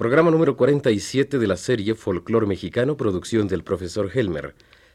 Programa número 47 de la serie Folclor Mexicano, producción del profesor Helmer.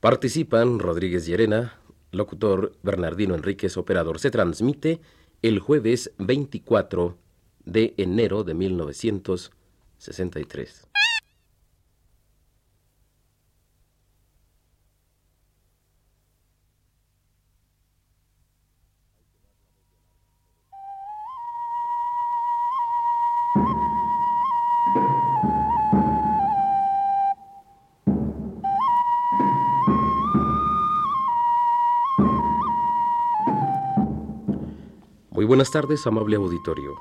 Participan Rodríguez Llerena, locutor Bernardino Enríquez, operador. Se transmite el jueves 24 de enero de 1963. Buenas tardes, amable auditorio.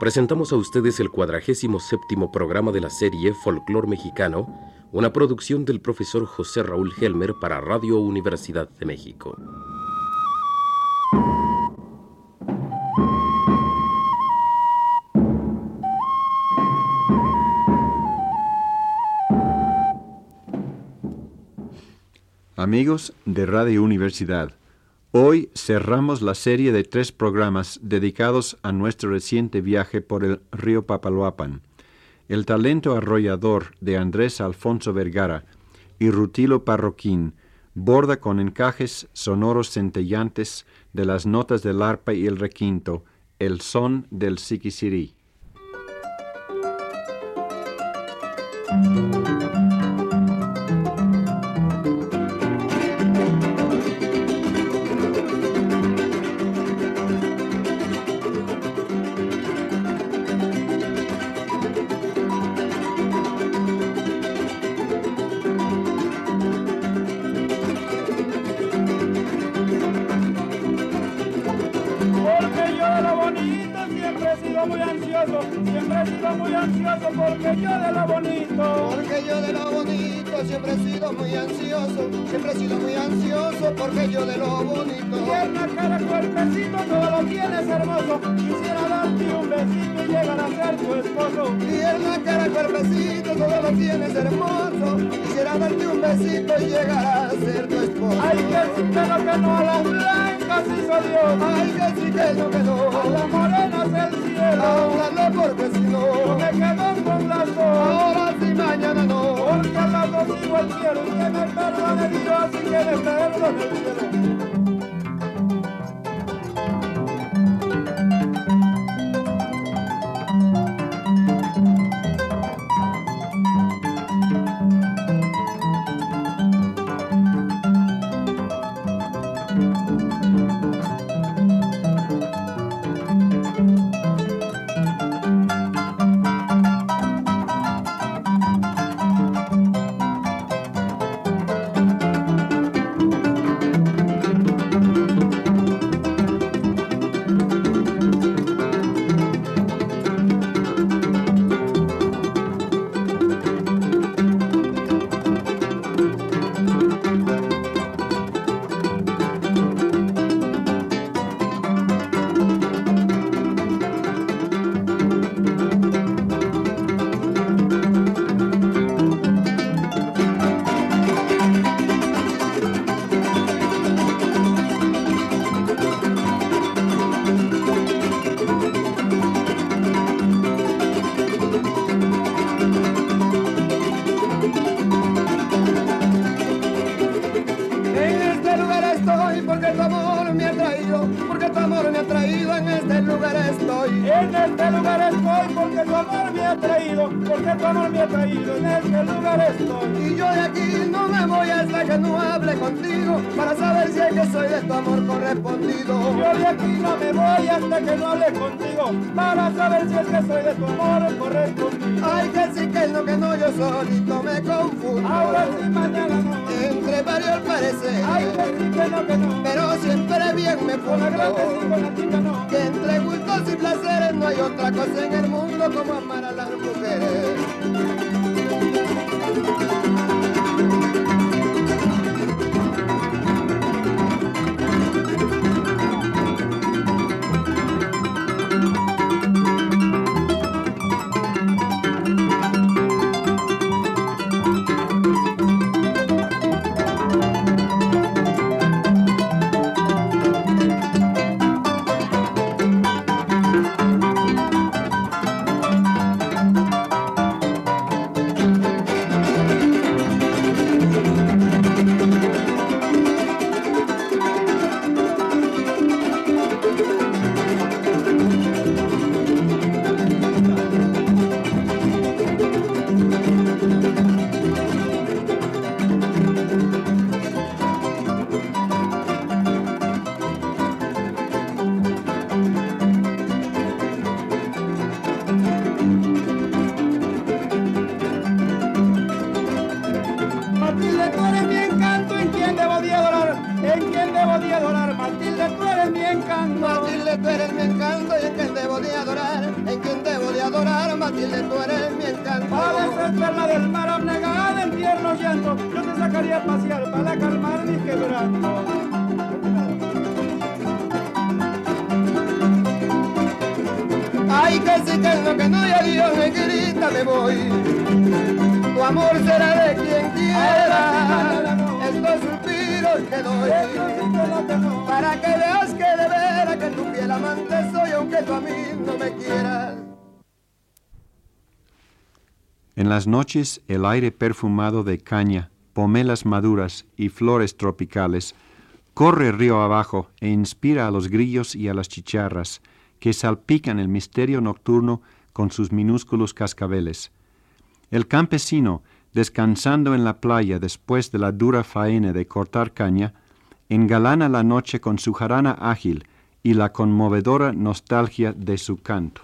Presentamos a ustedes el cuadragésimo séptimo programa de la serie Folclor Mexicano, una producción del profesor José Raúl Helmer para Radio Universidad de México. Amigos de Radio Universidad, Hoy cerramos la serie de tres programas dedicados a nuestro reciente viaje por el río Papaloapan. El talento arrollador de Andrés Alfonso Vergara y Rutilo Parroquín borda con encajes sonoros centellantes de las notas del arpa y el requinto el son del siquisirí. yo de lo bonito siempre he sido muy ansioso, siempre he sido muy ansioso porque yo de lo bonito. Pierna, cara, cuerpecito, todo lo tienes hermoso. Quisiera darte un besito y llegar a ser tu esposo. Pierna, cara, cuerpecito, todo lo tienes hermoso. Quisiera darte un besito y llegar a ser tu esposo. Ay, que si te lo que no a las blancas hizo Dios. Ay, que si te lo que no. A las morenas el cielo. Háblalo porque si no. Yo me quedo con las dos. Ahora si mañana no, porque a las dos igual quiero que me perdone Dios y que me perdone el cielo. traído, en este lugar estoy. En este lugar estoy porque tu amor me ha traído, porque tu amor me ha traído, en este lugar estoy. Y yo de aquí no me voy hasta que no hable contigo, para saber si es que soy de tu amor correspondido. Yo de aquí no me voy hasta que no hable contigo, para saber si es que soy de tu amor correspondido. Ay, que sí, que es lo que no, yo solito me confundo. Ahora sí, mañana no. Entre varios pareceres. Ay, que sí, que no, que no. Pero siempre bien me pongo. Que entre gustos y placeres no hay otra cosa en el mundo como amar a las mujeres. Matilde, tú eres mi encanto y en quien debo de adorar, en quien debo de adorar, Matilde, tú eres mi encanto. Padeces perla del mar abnegada en tierno llanto, yo te sacaría a pasear para calmar mis quebrantos. Ay, casi que es lo que no, ya Dios me grita, me voy. Tu amor será de quien quiera. Estos suspiros que doy para que veas. En las noches el aire perfumado de caña, pomelas maduras y flores tropicales corre río abajo e inspira a los grillos y a las chicharras, que salpican el misterio nocturno con sus minúsculos cascabeles. El campesino, descansando en la playa después de la dura faena de cortar caña, engalana la noche con su jarana ágil y la conmovedora nostalgia de su canto.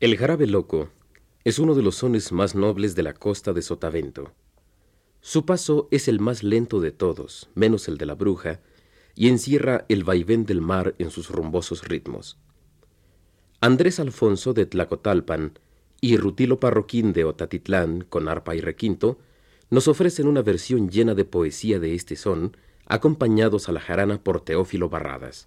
El jarabe loco es uno de los sones más nobles de la costa de Sotavento. Su paso es el más lento de todos, menos el de la bruja, y encierra el vaivén del mar en sus rumbosos ritmos. Andrés Alfonso de Tlacotalpan y Rutilo Parroquín de Otatitlán, con arpa y requinto, nos ofrecen una versión llena de poesía de este son, acompañados a la jarana por Teófilo Barradas.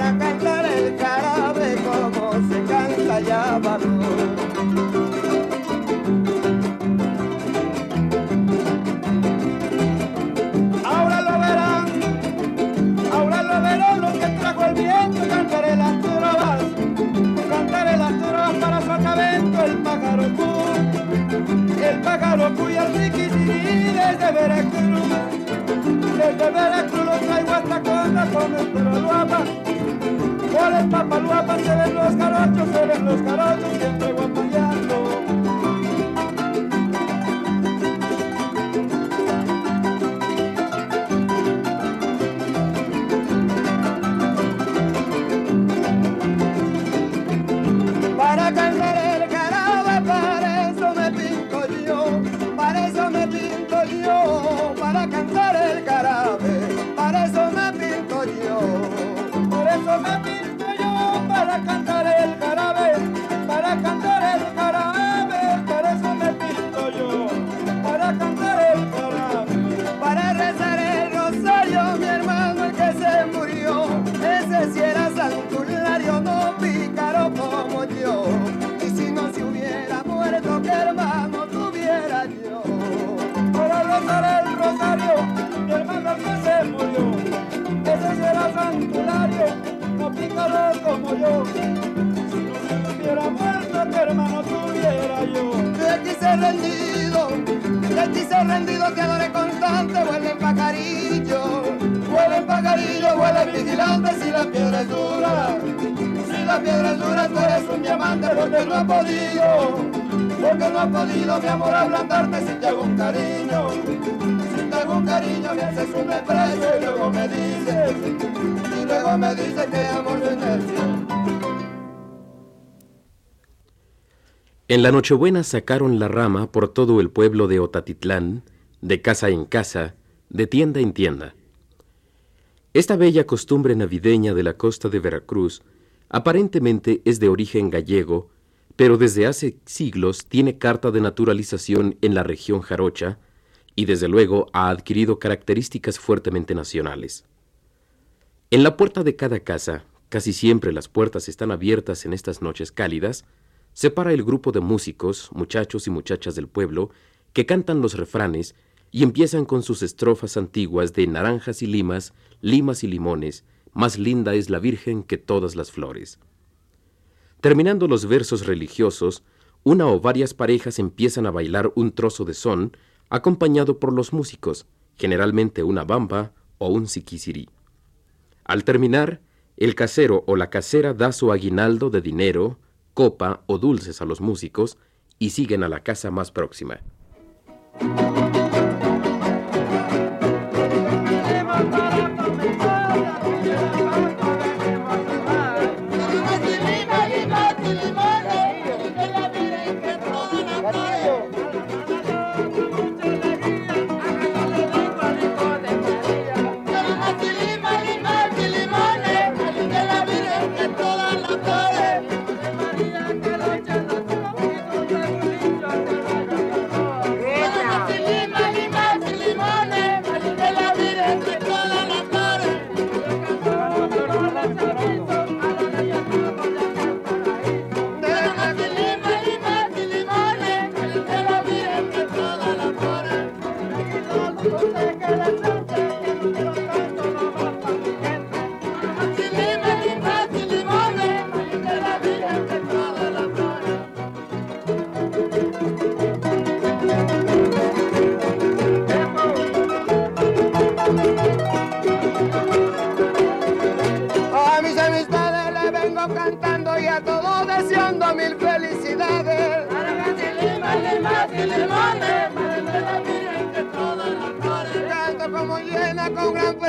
canta como yo. Si no se hubiera muerto, que hermano tuviera yo. De ti se rendido, de ti se rendido, que adoré constante, vuelve pacarillo. Vuelve pacarillo, vuelve vigilante, si la piedra es dura. Si la piedra es dura, tú eres un diamante, porque no ha podido porque no ha podido mi amor ablandarte si te hago un cariño, si te hago un cariño me haces un desprecio y luego me dices, y luego me dices que amor es necio. En la Nochebuena sacaron la rama por todo el pueblo de Otatitlán, de casa en casa, de tienda en tienda. Esta bella costumbre navideña de la costa de Veracruz aparentemente es de origen gallego, pero desde hace siglos tiene carta de naturalización en la región jarocha y desde luego ha adquirido características fuertemente nacionales. En la puerta de cada casa, casi siempre las puertas están abiertas en estas noches cálidas, separa el grupo de músicos, muchachos y muchachas del pueblo, que cantan los refranes y empiezan con sus estrofas antiguas de naranjas y limas, limas y limones, más linda es la Virgen que todas las flores. Terminando los versos religiosos, una o varias parejas empiezan a bailar un trozo de son, acompañado por los músicos, generalmente una bamba o un siquisirí. Al terminar, el casero o la casera da su aguinaldo de dinero, copa o dulces a los músicos y siguen a la casa más próxima.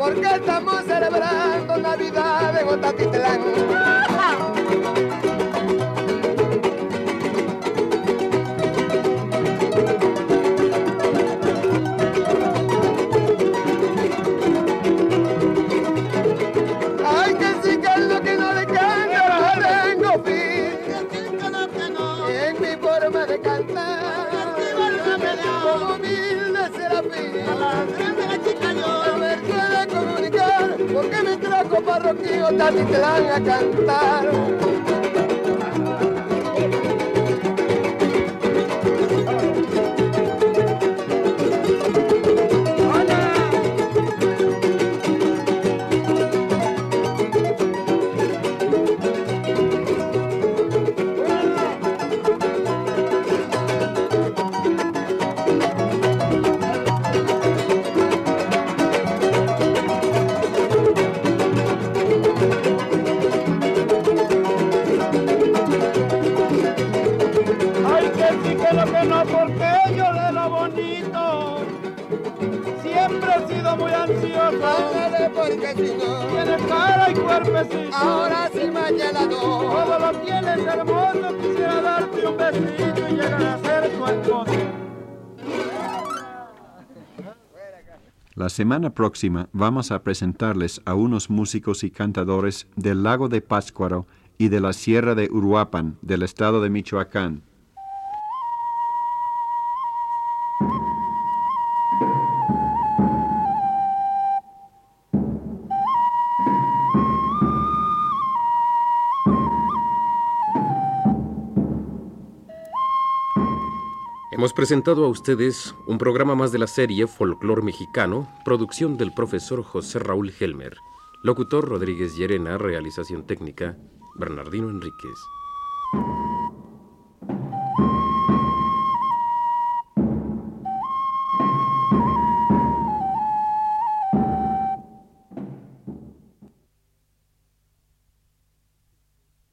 porque estamos celebrando Navidad de Gotatitlán. Sido muy ansioso. Ándale porque si no, Tiene cara y cuerpecito. ahora sí, mañana no. Todo lo tienes hermoso, quisiera darte un besito y llegar a ser tu esposo. La semana próxima vamos a presentarles a unos músicos y cantadores del lago de Pátzcuaro y de la sierra de Uruapan, del estado de Michoacán. Hemos presentado a ustedes un programa más de la serie Folclor Mexicano, producción del profesor José Raúl Helmer, locutor Rodríguez Llerena, realización técnica Bernardino Enríquez.